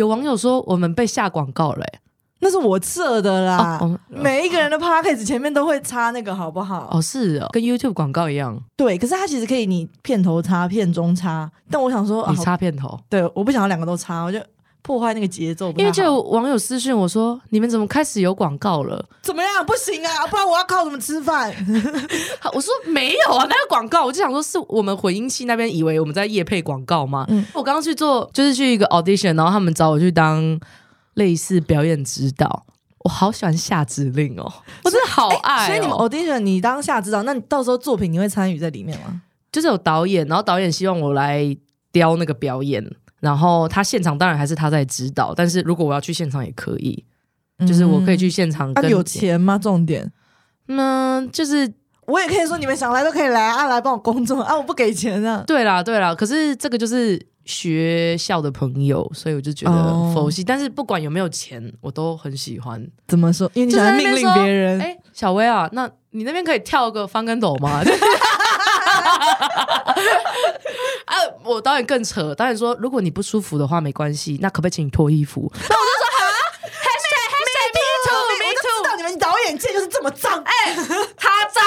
有网友说我们被下广告了、欸，那是我设的啦。哦每一个人的 podcast 前面都会插那个，好不好？哦是哦，跟 YouTube 广告一样，对，可是它其实可以你片头插、片中插，但我想说，啊你插片头。对，我不想要两个都插，我就破坏那个节奏。因为就有网友私讯我说：“你们怎么开始有广告了怎么样？不行啊，不然我要靠什么吃饭？？” 我说：“没有啊，哪有广告？”我就想说，是我们混音器那边以为我们在夜配广告吗？嗯我刚刚去做，就是去一个 audition，然后他们找我去当类似表演指导。我好喜欢下指令哦，我真的好爱、哦所以你们 audition 你当下知道，那你到时候作品你会参与在里面吗？就是有导演，然后导演希望我来雕那个表演，然后他现场当然还是他在指导，但是如果我要去现场也可以，就是我可以去现场啊，有钱吗？重点，嗯，就是我也可以说你们想来都可以来啊，来帮我工作啊，我不给钱啊。对啦对啦，可是这个就是学校的朋友，所以我就觉得哦佛系，但是不管有没有钱，我都很喜欢。怎么说？因为你就想要命令别人，哎、小薇啊，那你那边可以跳个翻跟斗吗？啊，我导演更扯，导演说如果你不舒服的话没关系，那可不可以请你脱衣服？那我就说好 too 就 me 知道你们导演界就是这么脏。哎，他脏。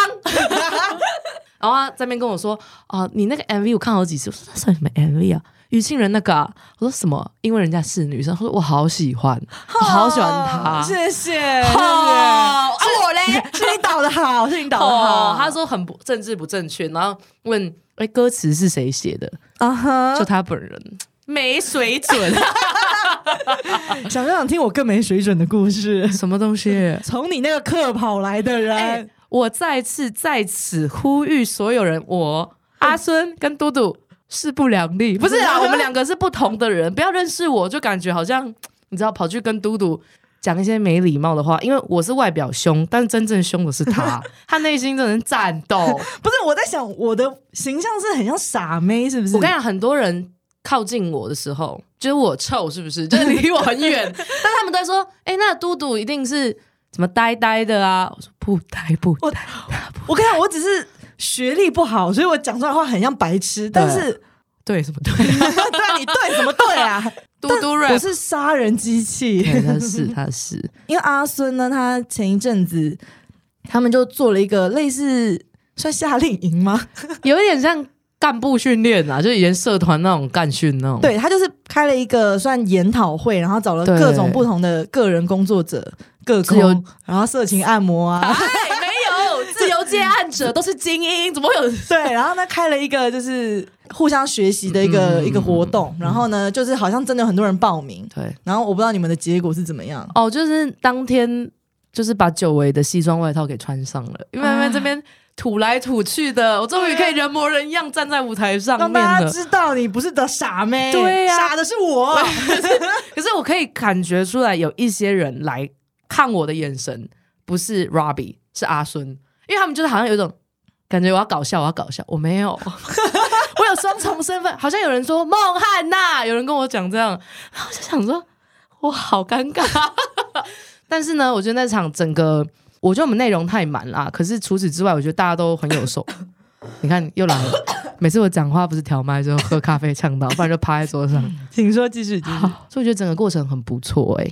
然后他在那边跟我说啊，你那个 MV 我看好几次，我说那算什么 MV 啊？于庆仁那个、啊，我说什么？因为人家是女生，他说我好喜欢，我好喜欢他。谢谢，谢谢。好 是你导的好，是你导的好。，哦他说很不政治不正确，然后问哎歌词是谁写的？啊哈，就他本人没水准，想不想听我更没水准的故事？什么东西？从你那个课跑来的人，哎，我再次在此呼吁所有人，我阿孙跟嘟嘟势不两立，不是啊，我们两个是不同的人，不要认识我就感觉好像你知道跑去跟嘟嘟。讲一些没礼貌的话，因为我是外表凶，但真正凶的是他，他内心真的是战斗。不是我在想，我的形象是很像傻妹，是不是？我跟你讲，很多人靠近我的时候，就是我臭，是不是？就是离我很远，但他们都在说：“哎、那嘟嘟一定是怎么呆呆的啊？”我说：“不呆不呆。我跟你讲，我只是学历不好，所以我讲出来的话很像白痴。但是，对什么对？对啊，你对什么对啊？嘟嘟人我是杀人机器。他是他是，因为阿孙呢，他前一阵子他们就做了一个类似算夏令营吗？有一点像干部训练啊，就以前社团那种干训那种。对他就是开了一个算研讨会，然后找了各种不同的个人工作者，各自由，然后色情按摩啊，接案者都是精英，怎么会有？对，然后呢开了一个就是互相学习的一个、嗯一个活动，然后呢就是好像真的有很多人报名，对，然后我不知道你们的结果是怎么样。哦，就是当天就是把久违的西装外套给穿上了，因为啊因为这边吐来吐去的，我终于可以人模人样站在舞台上面让大家了。知道你不是的傻妹，对呀傻的是我。可是我可以感觉出来，有一些人来看我的眼神不是 Robbie，是阿孙，因为他们就是好像有一种感觉，我要搞笑，我要搞笑，我没有，我有双重身份，好像有人说孟汉娜，有人跟我讲这样，然后我就想说，我好尴尬。但是呢，我觉得那场整个，我觉得我们内容太满啦。可是除此之外，我觉得大家都很有手。你看又来了，每次我讲话不是调麦就喝咖啡呛到，不然就趴在桌上。请说，继续继续。好，所以我觉得整个过程很不错哎、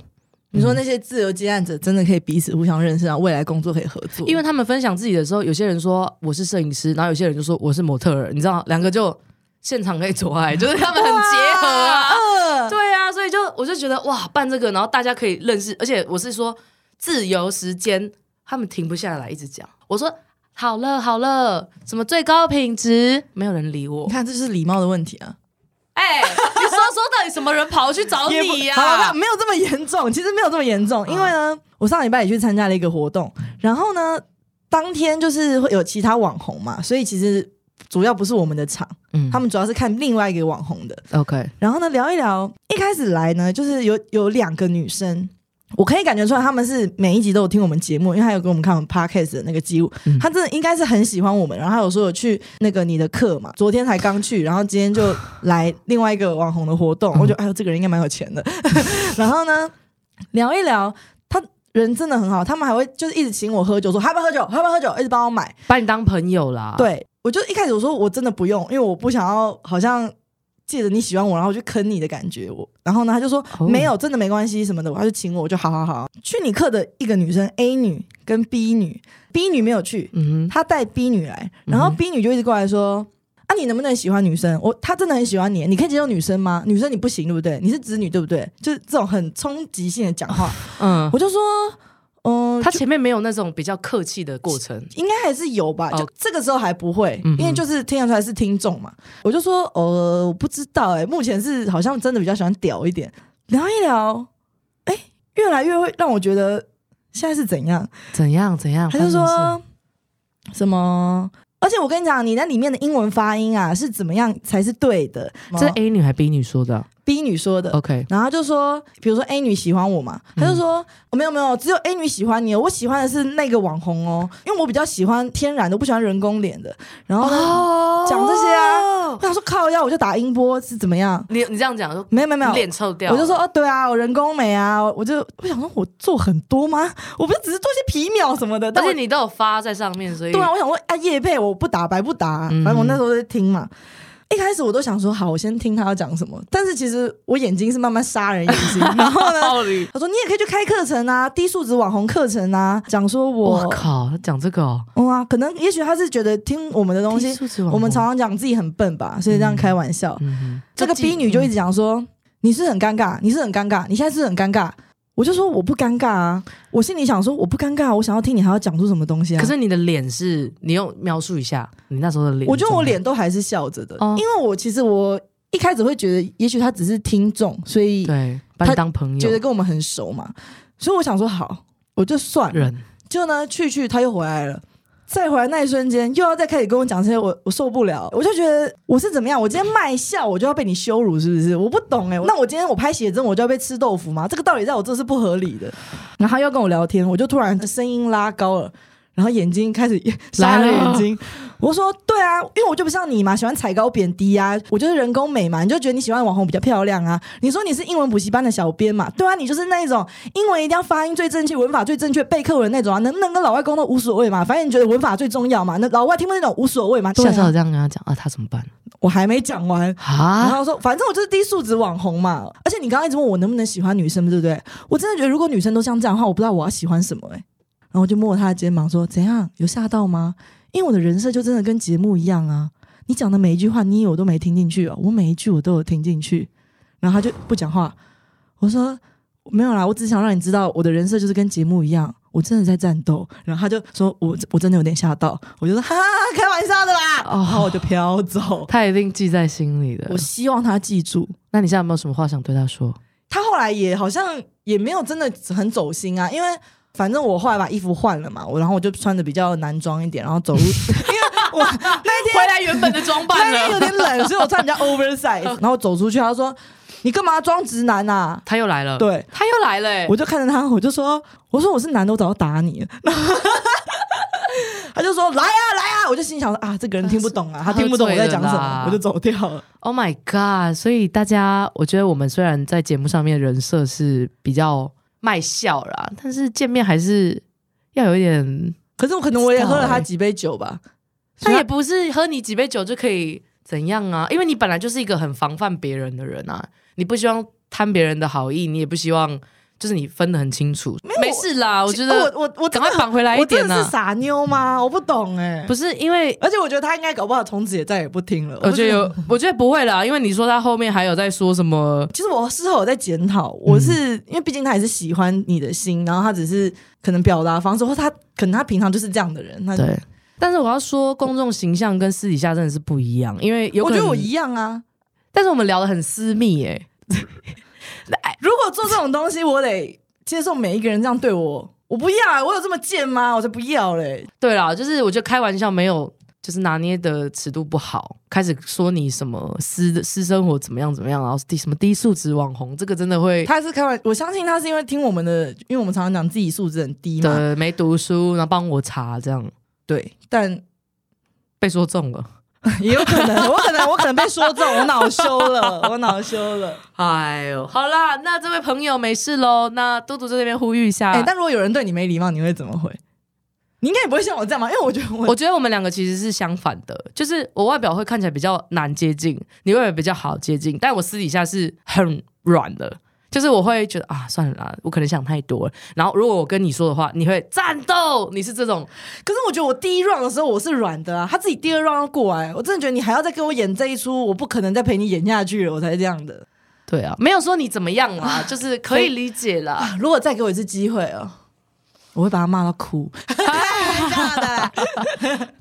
你说那些自由接案者真的可以彼此互相认识，然后未来工作可以合作，因为他们分享自己的时候，有些人说我是摄影师，然后有些人就说我是模特儿，你知道，两个就现场可以做爱，就是他们很结合啊。啊，对啊，所以就我就觉得哇，办这个，然后大家可以认识，而且我是说自由时间，他们停不下来，一直讲。我说好了好了，什么最高品质，没有人理我你。看这就是礼貌的问题啊。哎、你说说到底什么人跑去找你呀、没有这么严重，其实没有这么严重，因为呢，我上礼拜也去参加了一个活动，然后呢，当天就是会有其他网红嘛，所以其实主要不是我们的场，嗯。他们主要是看另外一个网红的，OK，然后呢聊一聊，一开始来呢就是有有两个女生。我可以感觉出来，他们是每一集都有听我们节目，因为他有给我们看我们 podcast 的那个记录，嗯他真的应该是很喜欢我们。然后他有说有去那个你的课嘛，昨天才刚去，然后今天就来另外一个网红的活动，我觉得哎呦这个人应该蛮有钱的。然后呢聊一聊，他人真的很好，他们还会就是一直请我喝酒，说要不要喝酒，要不要喝酒，一直帮我买。把你当朋友啦。，对我就一开始我说我真的不用，因为我不想要好像借着你喜欢我，然后去坑你的感觉。我然后呢，他就说、哦没有，真的没关系什么的，他就请我，我就好好好。去你课的一个女生 A 女跟 B 女，B 女没有去，嗯哼，他带 B 女来，然后 B 女就一直过来说。啊，你能不能喜欢女生？我他真的很喜欢你，你可以接受女生吗？女生你不行，对不对？你是直女，对不对？就是这种很冲击性的讲话，嗯，我就说，嗯、他前面没有那种比较客气的过程，应该还是有吧，哦就这个时候还不会，嗯因为就是听得出来是听众嘛。我就说，呃，我不知道、哎，目前是好像真的比较喜欢屌一点，聊一聊，哎、越来越会让我觉得现在是怎样。怎样怎样？他就说什么？而且我跟你讲，你那里面的英文发音啊，是怎么样才是对的？这是 A 女还 B 女说的啊 B 女说的。？OK，然后他就说，比如说 A 女喜欢我嘛，他就说、哦、没有没有，只有 A 女喜欢你哦，我喜欢的是那个网红哦，因为我比较喜欢天然的，我不喜欢人工脸的。然后呢，哦讲这些啊我想说靠腰，我就打音波是怎么样？你你这样讲，说没有没有没有，脸臭掉，我就说哦，对啊，我人工美啊，我就我想说我做很多吗？我不是只是做些皮秒什么的，但我而且你都有发在上面，所以对啊，我想说啊，叶配我不打白不打，嗯反正我那时候在听嘛。一开始我都想说好，我先听他要讲什么，但是其实我眼睛是慢慢杀人眼睛，然后呢。他说你也可以去开课程啊，低素质网红课程啊，讲说我我靠，他讲这个哦，哇、可能也许他是觉得听我们的东西我们常常讲自己很笨吧，所以这样开玩笑。这个 B 女就一直讲说你是很尴尬，你是很尴尬，你现在是很尴尬。我就说我不尴尬啊，我心里想说我不尴尬，我想要听你还要讲出什么东西啊？可是你的脸是，你用描述一下你那时候的脸。我觉得我脸都还是笑着的，哦因为我其实我一开始会觉得，也许他只是听众，所以对，把你当朋友，觉得跟我们很熟嘛，所以我想说好，我就算了。人结果呢，去去他又回来了。再回来那一瞬间，又要再开始跟我讲这些，我我受不了，我就觉得我是怎么样？我今天卖笑，我就要被你羞辱，是不是？我不懂哎、那我今天我拍写真，我就要被吃豆腐吗？这个道理在我这是不合理的。然后他又跟我聊天，我就突然声音拉高了，然后眼睛开始杀了眼睛。我说对啊，因为我就不像你嘛，喜欢踩高贬低啊，我就是人工美嘛，你就觉得你喜欢网红比较漂亮啊。你说你是英文补习班的小编嘛，对啊，你就是那一种英文一定要发音最正确、文法最正确、背课文那种啊，能不能跟老外沟通无所谓嘛，反正你觉得文法最重要嘛，那老外听不懂无所谓嘛。对啊下次我这样跟他讲啊，他怎么办我还没讲完，然啊？后说，反正我就是低素质网红嘛。而且你刚刚一直问我能不能喜欢女生，对不对？我真的觉得如果女生都像这样的话，我不知道我要喜欢什么哎、然后我就摸他的肩膀说：“怎样？有吓到吗？因为我的人设就真的跟节目一样啊。你讲的每一句话，你以为我都没听进去哦？我每一句我都有听进去。”然后他就不讲话。我说：“没有啦，我只想让你知道，我的人设就是跟节目一样，我真的在战斗。”然后他就说：“我我真的有点吓到。”我就说：“哈哈，开玩笑的啦。”哦然后我就飘走。他一定记在心里的我。希望他记住。那你现在有没有什么话想对他说？他后来也好像也没有真的很走心啊，因为反正我后来把衣服换了嘛，我然后我就穿的比较男装一点，然后走路，因为我 那天回来原本的装那天有点冷，所以我穿比较 oversize，然后走出去，他说你干嘛装直男啊？他又来了，，对，他又来了、欸，我就看着他，我就说我说我是男的，我早就打你了。他就说来啊来啊，我就心想说啊，这个人听不懂啊，他听不懂我在讲什么，我就走掉了。Oh my god！所以大家，我觉得我们虽然在节目上面人设是比较卖笑啦，但是见面还是要有一点。可是我可能我也喝了他几杯酒吧，他也不是喝你几杯酒就可以怎样啊，因为你本来就是一个很防范别人的人啊，你不希望贪别人的好意，你也不希望就是你分得很清楚。有没事啦，我觉得我我赶快绑回来一点呐、的是傻妞吗？我不懂哎、不是因为而且我觉得他应该搞不好从此也再也不听了。我觉得有，我觉得不会啦，因为你说他后面还有在说什么，其实我事后有在检讨，我是、因为毕竟他也是喜欢你的心，然后他只是可能表达方式，或他可能他平常就是这样的人。他对。但是我要说，公众形象跟私底下真的是不一样，因为有我觉得我一样啊。但是我们聊得很私密耶、如果做这种东西，我得接受每一个人这样对我，我不要、啊，我有这么贱吗？我才不要嘞！对啦，就是我觉得开玩笑没有，就是拿捏的尺度不好，开始说你什么私私生活怎么样怎么样，然后低什么低素质网红，这个真的会他是开玩，我相信他是因为听我们的，因为我们常常讲自己素质很低嘛。对没读书，然后帮我查这样对，但被说中了。也有可能，我可能我可能被说中，我恼羞了，我恼羞了。哎呦，好啦，那这位朋友没事喽。那嘟嘟在这边呼吁一下，哎、但如果有人对你没礼貌，你会怎么回？你应该也不会像我这样吧？因为我觉得我我觉得我们两个其实是相反的，就是我外表会看起来比较难接近，你外表比较好接近，但我私底下是很软的，就是我会觉得啊，算了啦，我可能想太多了。然后如果我跟你说的话，你会战斗，你是这种，可是我觉得我第一 round 的时候我是软的啊，他自己第二 round 要过来，我真的觉得你还要再跟我演这一出，我不可能再陪你演下去了，我才这样的。对啊，没有说你怎么样啊，就是可以理解啦。啊，如果再给我一次机会哦，我会把他骂到哭。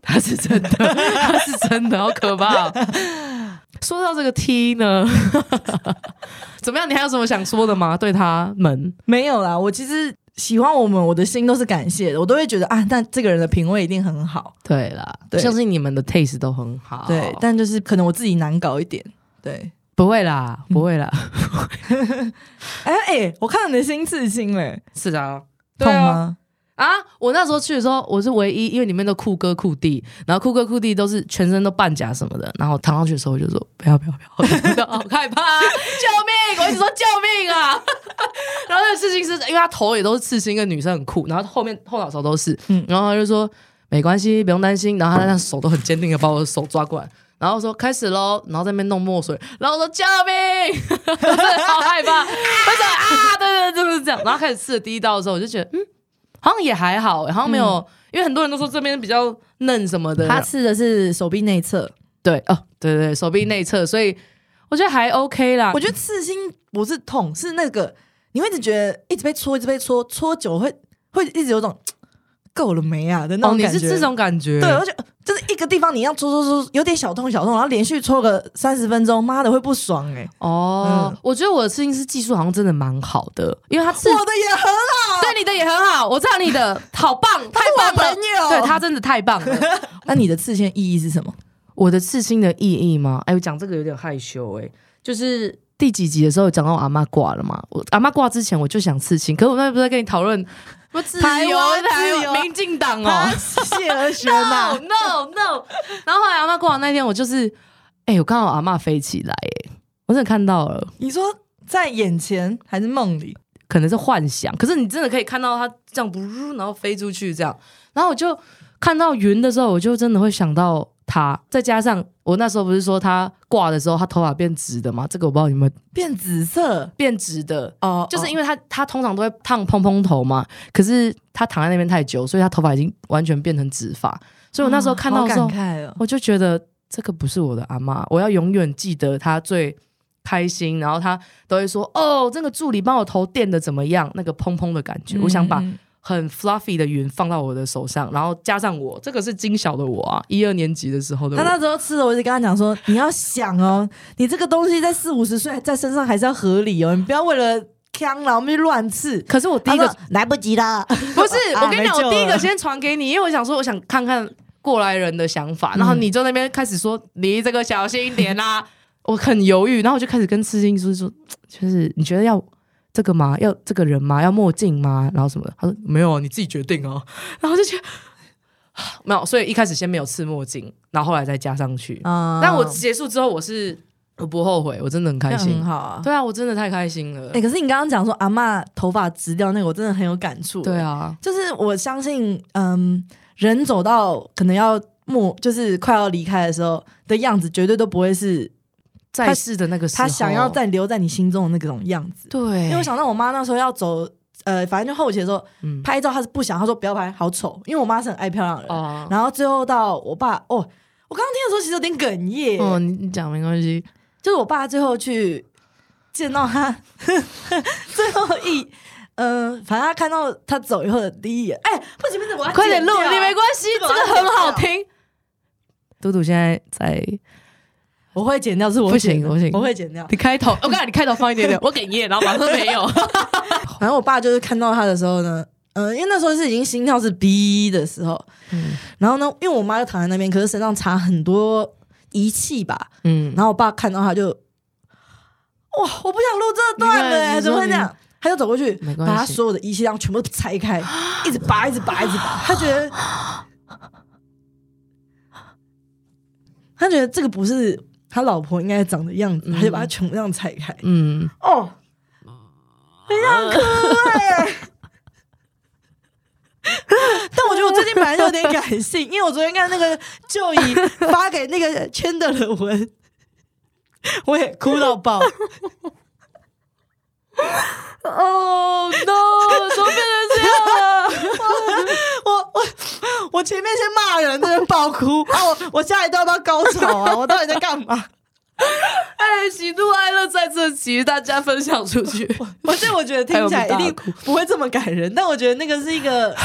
他 是真的，他是真的，好可怕哦、说到这个 T 呢，怎么样？你还有什么想说的吗？对他们？没有啦，我其实喜欢我们，我的心都是感谢的，我都会觉得啊，但这个人的品味一定很好。对啦，对相信你们的 taste 都很好。对，但就是可能我自己难搞一点。对，不会啦，不会啦，哎、哎、我看到你的心刺青嘞，是啊，痛吗？啊！我那时候去的时候，我是唯一，因为里面都酷哥酷弟，然后酷哥酷弟都是全身都半甲什么的，然后躺上去的时候我就说不要不要不要，好 害怕，救命！我一直说救命啊！然后那个刺青是因为他头也都是刺青，一个女生很酷，然后后面后脑勺都是，嗯然后他就说没关系，不用担心，然后他那手都很坚定的把我的手抓过来。然后说开始喽，然后在那边弄墨水，然后我说救命，真的好害怕，他说啊，对对对，就是这样。然后开始刺了第一刀的时候，我就觉得嗯，好像也还好，好像没有，因为很多人都说这边比较嫩什么的。他刺的是手臂内侧，对哦，对对对，手臂内侧，所以我觉得还 OK 啦。我觉得刺心不是痛，是那个你会一直觉得一直被戳，一直被戳，戳久会会一直有种够了没啊的那哦，种感觉。你是这种感觉？对，而且就是一个地方你要搓搓搓，有点小痛小痛，然后连续搓个三十分钟，妈的会不爽哎、哦，嗯我觉得我的刺青师技术好像真的蛮好的，因为他刺我的也很好，对你的也很好，我知道你的好棒，太我棒了 朋。友。对他真的太棒了。那你的刺青意义是什么？我的刺青的意义吗？哎，我讲这个有点害羞哎、就是第几集的时候讲到我阿妈挂了嘛，我阿妈挂之前我就想刺青，可是我那不是在跟你讨论什么自由自由湾民进党哦。啊，谢和弦呐、，no no no，然后后来阿妈过完那天，我就是哎、我看到阿妈飞起来哎、我真的看到了。你说在眼前还是梦里？可能是幻想，可是你真的可以看到它这样不，然后飞出去这样，然后我就看到云的时候，我就真的会想到他，再加上我那时候不是说他挂的时候，他头发变直的吗？这个我不知道有没有变紫色变直的，哦，就是因为为他他通常都会烫蓬蓬头嘛，可是他躺在那边太久，所以他头发已经完全变成直发，所以我那时候看到的时候，感慨哦，我就觉得这个不是我的阿妈，我要永远记得她最开心，然后她都会说：“哦，这个助理帮我头垫的怎么样？那个蓬蓬的感觉。我想把嗯很 fluffy 的云放到我的手上，然后加上我，这个是金小的我啊，一二年级的时候的我。他那时候吃的，我就跟他讲说，你要想哦，你这个东西在四五十岁在身上还是要合理哦，你不要为了呛了我们去乱刺。可是我第一个来不及了，不是，啊我跟你讲，我第一个先传给你，因为我想说，我想看看过来人的想法，然后你就那边开始说你这个小心一点啦、我很犹豫，然后我就开始跟刺青师说，就是你觉得要这个吗？要这个人吗？要墨镜吗？然后什么的？他说没有，你自己决定哦。然后我就觉得 没有，所以一开始先没有刺墨镜，然后后来再加上去。啊但我结束之后，我是我不后悔，我真的很开心很。好啊。对啊，我真的太开心了。哎、可是你刚刚讲说阿嬷头发直掉那个，我真的很有感触。对，啊，就是我相信，嗯，人走到可能要末，就是快要离开的时候的样子，绝对都不会是在世的那个时候，他想要再留在你心中的那种样子。对，因为我想到我妈那时候要走，呃，反正就后期的时候嗯拍照，她是不想，她说不要拍，好丑。因为我妈是很爱漂亮的人。哦，然后最后到我爸，哦，我刚刚听的时候其实有点哽咽，哦，你你讲没关系。就是我爸最后去见到他 最后一。嗯、反正他看到他走以后的第一眼，哎，不行不行，我要快点录，你没关系，这个很好听。嘟嘟现在在，我会剪掉，是我不行我不行我会剪掉。你开头，我告诉你，开头放一点点，我哽咽，然后马上没有。反正我爸就是看到他的时候呢，嗯、因为那时候是已经心跳是 B 的时候，嗯然后呢，因为我妈就躺在那边，可是身上插很多仪器吧，嗯，然后我爸看到他就，哇，我不想录这段了、怎么会这样？他就走过去把他所有的仪器让全部拆开，一直拔，一直拔，一直拔。他觉得，他觉得这个不是他老婆应该长的样子，嗯他就把它全部这样拆开。嗯，哦，很想哭哎、但我觉得我最近本来就有点感性，因为我昨天看那个就以发给那个圈的人文，我也哭到爆。哦 no！怎么变成这样了？我我我前面先骂人，这边爆哭啊！我我下一段要高潮啊？我到底在干嘛？哎，喜怒哀乐在这集，大家分享出去。而且我觉得听起来一定不会这么感人，但我觉得那个是一个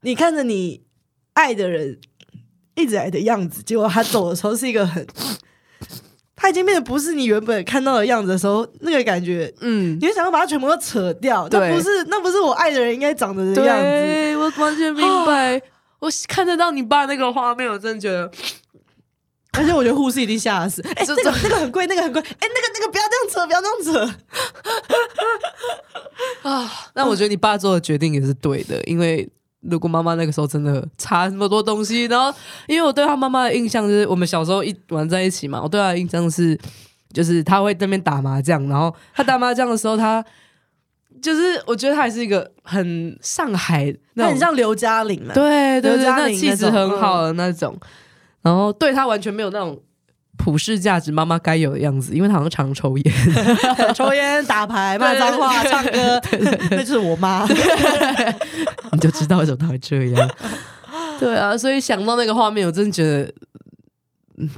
你看着你爱的人一直来的样子，结果他走的时候是一个很。他已经变得不是你原本看到的样子的时候，那个感觉，嗯，你会想要把它全部都扯掉，那不是那不是我爱的人应该长得的样子。我完全明白，我看得到你爸那个画面，我真的觉得，而且我觉得护士一定吓死。哎，这个那个很贵，那个很贵。哎，那个那个不要这样扯，不要这样扯。啊，那我觉得你爸做的决定也是对的，因为。如果妈妈那个时候真的差那么多东西，然后因为我对他妈妈的印象就是我们小时候一玩在一起嘛，我对他的印象是就是他会那边打麻将，然后他打麻将的时候，他就是我觉得他还是一个很上海，那很像刘嘉玲，对对对，那气质很好的那种，然后对他完全没有那种。普世价值，妈妈该有的样子，因为她好像常抽烟、抽烟、打牌、骂脏话、唱歌，那就是我妈，你就知道为什么她会这样。对啊，所以想到那个画面，我真的觉得，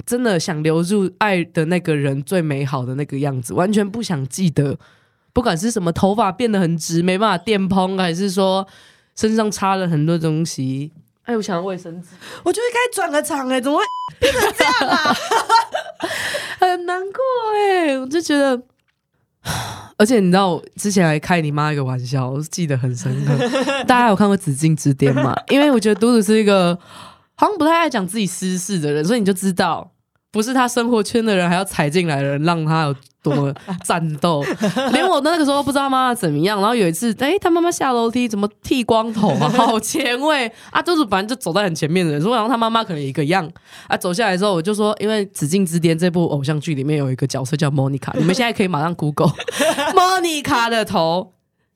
真的想留住爱的那个人最美好的那个样子，完全不想记得，不管是什么头发变得很直，没办法电蓬，还是说身上插了很多东西。哎，我想要卫生纸，我觉得该转个场哎，怎么会 变成这样啊？很难过哎，我就觉得，而且你知道，我之前还开你妈一个玩笑，我记得很深刻。大家有看过《紫禁之巅》吗？因为我觉得嘟嘟是一个好像不太爱讲自己私事的人，所以你就知道。不是他生活圈的人，还要踩进来的人，让他有多么战斗。连我那个时候不知道妈妈怎么样，然后有一次，哎，他妈妈下楼梯怎么剃光头啊？好前卫啊！就是反正就走在很前面的人，说然后他妈妈可能一个样啊。走下来之后，我就说，因为《紫禁之巅》这部偶像剧里面有一个角色叫莫妮卡，你们现在可以马上 Google 莫妮卡的头，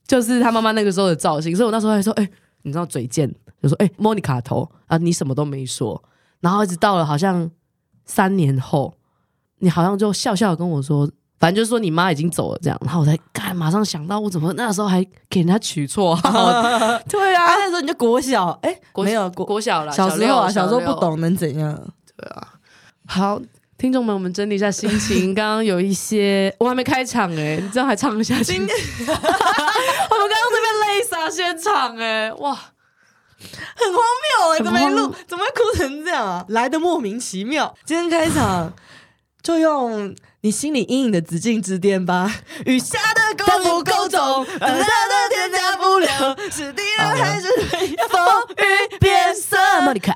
就是他妈妈那个时候的造型。所以我那时候还说，哎，你知道嘴贱，就说，哎，莫妮卡头啊，你什么都没说，然后一直到了好像。三年后，你好像就笑笑跟我说，反正就是说你妈已经走了这样，然后我才干，马上想到我怎么那时候还给人家取错，对啊，那时候你就国小，哎，没有国国小了，小时候啊，小时候不懂能怎样？对啊，好，听众们，我们整理一下心情，刚刚有一些我还没开场哎，你这样还唱一下？今天 我们刚刚这边泪洒现场哎，哇！很荒谬哎，怎么没录？怎么会哭成这样啊？来的莫名其妙。今天开场就用你心里阴影的紫禁之巅吧。雨下的够不够重？等待的天加不了，是敌人还是风雨变色？莫妮卡，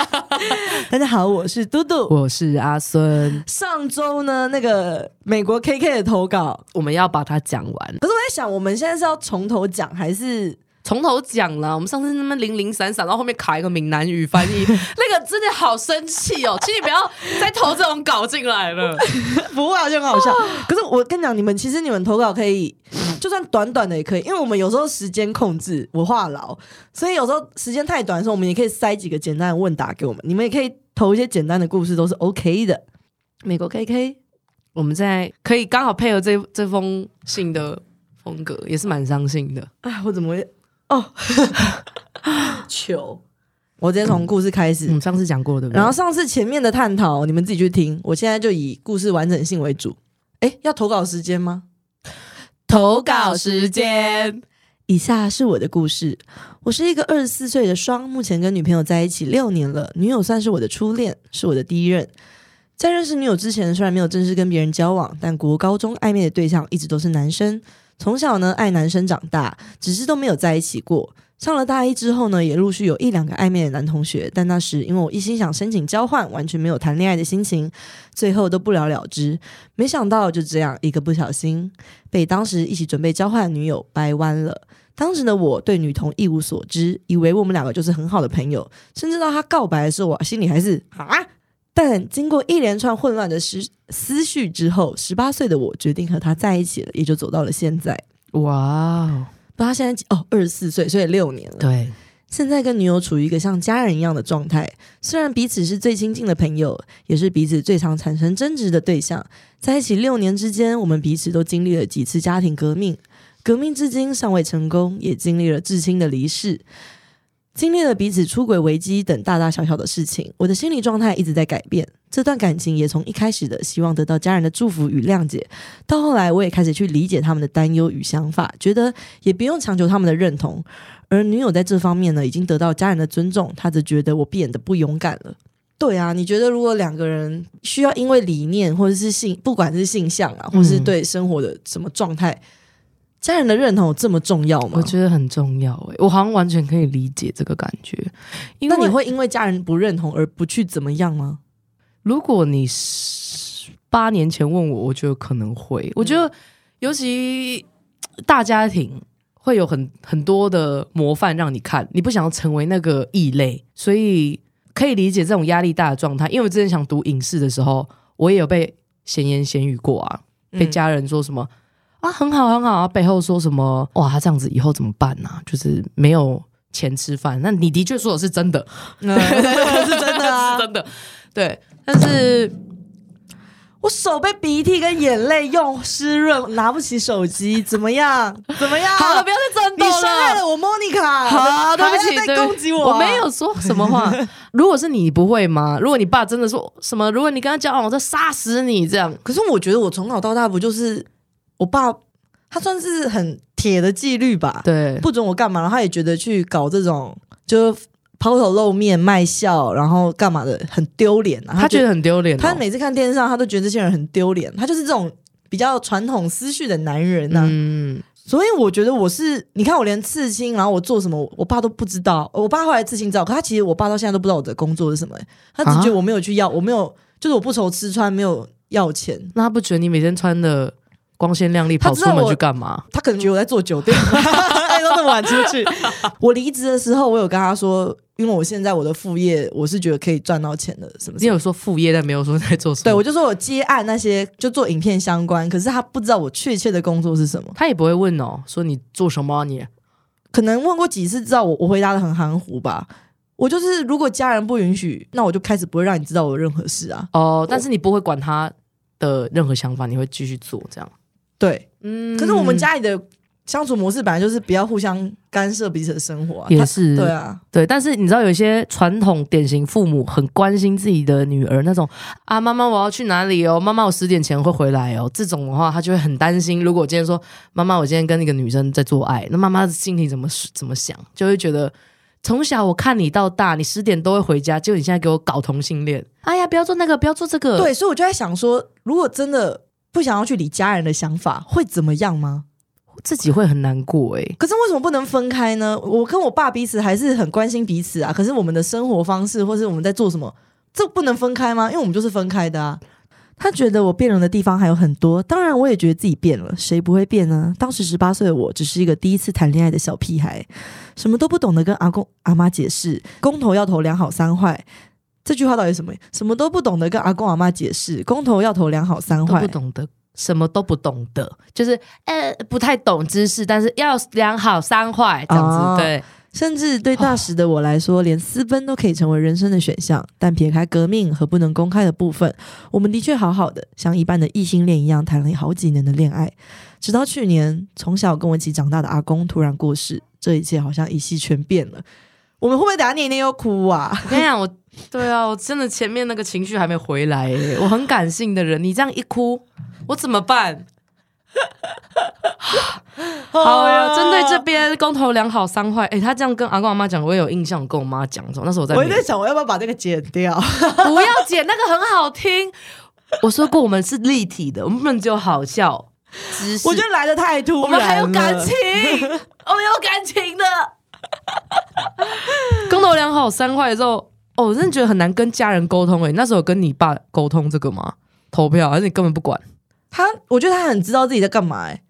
大家好，我是嘟嘟，我是阿孙。上周呢，那个美国 KK 的投稿，我们要把它讲完。可是我在想，我们现在是要从头讲还是？从头讲了，我们上次那么零零散散，然后后面卡一个闽南语翻译，那个真的好生气哦！请你不要再投这种稿进来了，不会就很好笑。可是我跟你讲，你们其实你们投稿可以，就算短短的也可以，因为我们有时候时间控制我话痨，所以有时候时间太短的时候，我们也可以塞几个简单的问答给我们。你们也可以投一些简单的故事，都是 OK 的。美国 KK，我们在可以刚好配合这这封信的风格，也是蛮伤心的。哎，我怎么会？哦，求我直接从故事开始。嗯，上次讲过的，然后上次前面的探讨你们自己去听。我现在就以故事完整性为主。哎，要投稿时间吗？投稿时间，以下是我的故事。我是一个二十四岁的双，目前跟女朋友在一起六年了。女友算是我的初恋，是我的第一任。在认识女友之前，虽然没有正式跟别人交往，但国高中暧昧的对象一直都是男生。从小呢爱男生长大，只是都没有在一起过。上了大一之后呢，也陆续有一两个暧昧的男同学，但那时因为我一心想申请交换，完全没有谈恋爱的心情，最后都不了了之。没想到就这样一个不小心，被当时一起准备交换的女友掰弯了。当时的我对女童一无所知，以为我们两个就是很好的朋友，甚至到他告白的时候，我心里还是啊。但经过一连串混乱的思思绪之后，十八岁的我决定和他在一起了，也就走到了现在。哇，不，他现在哦二十四岁，所以六年了。对，现在跟女友处于一个像家人一样的状态，虽然彼此是最亲近的朋友，也是彼此最常产生争执的对象。在一起六年之间，我们彼此都经历了几次家庭革命，革命至今尚未成功，也经历了至亲的离世。经历了彼此出轨危机等大大小小的事情，我的心理状态一直在改变。这段感情也从一开始的希望得到家人的祝福与谅解，到后来我也开始去理解他们的担忧与想法，觉得也不用强求他们的认同。而女友在这方面呢，已经得到家人的尊重，她则觉得我变得不勇敢了。对啊，你觉得如果两个人需要因为理念或者是性，不管是性向啊，或是对生活的什么状态？家人的认同有这么重要吗？我觉得很重要诶，我好像完全可以理解这个感觉。那你会因为家人不认同而不去怎么样吗？如果你八年前问我，我觉得可能会。我觉得尤其大家庭会有很很多的模范让你看，你不想要成为那个异类，所以可以理解这种压力大的状态。因为我之前想读影视的时候，我也有被闲言闲语过啊，被家人说什么。啊，很好很好啊！背后说什么？哇，他这样子以后怎么办呢？就是没有钱吃饭。那你的确说的是真的，是真的啊，是真的。对，但是我手被鼻涕跟眼泪用湿润，拿不起手机，怎么样？怎么样？好了，不要再争斗了。你伤害了我莫妮卡，好，对不起，在攻击我。我没有说什么话。如果是你，不会吗？如果你爸真的说什么，如果你跟他交往，我再杀死你，这样。可是我觉得我从小到大不就是。我爸他算是很铁的纪律吧，对，不准我干嘛，然后他也觉得去搞这种就抛头露面卖笑，然后干嘛的很丢脸啊，他觉得很丢脸。他每次看电视上，他都觉得这些人很丢脸。他就是这种比较传统思绪的男人呐。嗯，所以我觉得我是，你看我连刺青，然后我做什么，我爸都不知道。我爸后来刺青知道，可他其实我爸到现在都不知道我的工作是什么，他只觉得我没有去要，我没有，就是我不愁吃穿，没有要钱。那他不觉得你每天穿的？光鲜亮丽跑出门去干嘛？他可能觉得我在做酒店，都那么晚出去。我离职的时候，我有跟他说，因为我现在我的副业，我是觉得可以赚到钱的。什么？你有说副业，但没有说在做什么？对，我就说我接案那些，就做影片相关。可是他不知道我确切的工作是什么，他也不会问哦，说你做什么？你可能问过几次，知道我我回答的很含糊吧。我就是，如果家人不允许，那我就开始不会让你知道我任何事啊。哦，但是你不会管他的任何想法，你会继续做这样。对，嗯，可是我们家里的相处模式本来就是不要互相干涉彼此的生活，也是对啊，对。但是你知道，有些传统典型父母很关心自己的女儿，那种啊，妈妈我要去哪里哦，妈妈我十点前会回来哦，这种的话，他就会很担心。如果今天说妈妈我今天跟那个女生在做爱，那妈妈的心里怎么怎么想，就会觉得从小我看你到大，你十点都会回家，结果你现在给我搞同性恋，哎呀，不要做那个，不要做这个。对，所以我就在想说，如果真的。不想要去理家人的想法会怎么样吗？自己会很难过哎。可是为什么不能分开呢？我跟我爸彼此还是很关心彼此啊。可是我们的生活方式，或是我们在做什么，这不能分开吗？因为我们就是分开的啊。他觉得我变了的地方还有很多，当然我也觉得自己变了。谁不会变呢？当时十八岁的我只是一个第一次谈恋爱的小屁孩，什么都不懂得跟阿公阿妈解释，公投要投两好三坏。这句话到底什么？什么都不懂得跟阿公阿妈解释，公投要投两好三坏，不懂得什么都不懂得，就是呃不太懂知识，但是要两好三坏这样子。对，甚至对那时的我来说，连私奔都可以成为人生的选项。但撇开革命和不能公开的部分，我们的确好好的，像一般的异性恋一样谈了好几年的恋爱。直到去年，从小跟我一起长大的阿公突然过世，这一切好像一系全变了。我们会不会等下念念又哭啊？我跟你讲，我对啊，我真的前面那个情绪还没回来诶，我很感性的人，你这样一哭，我怎么办？好呀，针对这边公投良好三坏，哎，他这样跟阿公阿妈讲，我也有印象，跟我妈讲，那时候我在，我在想我要不要把这个剪掉？不要剪，那个很好听。我说过，我们是立体的，我们不能只有好笑。我觉得来的太突然，我们还有感情，我们有感情的。公投良好三坏的时候，哦，我真的觉得很难跟家人沟通诶。那时候跟你爸沟通这个吗？投票还是你根本不管他？我觉得他很知道自己在干嘛诶。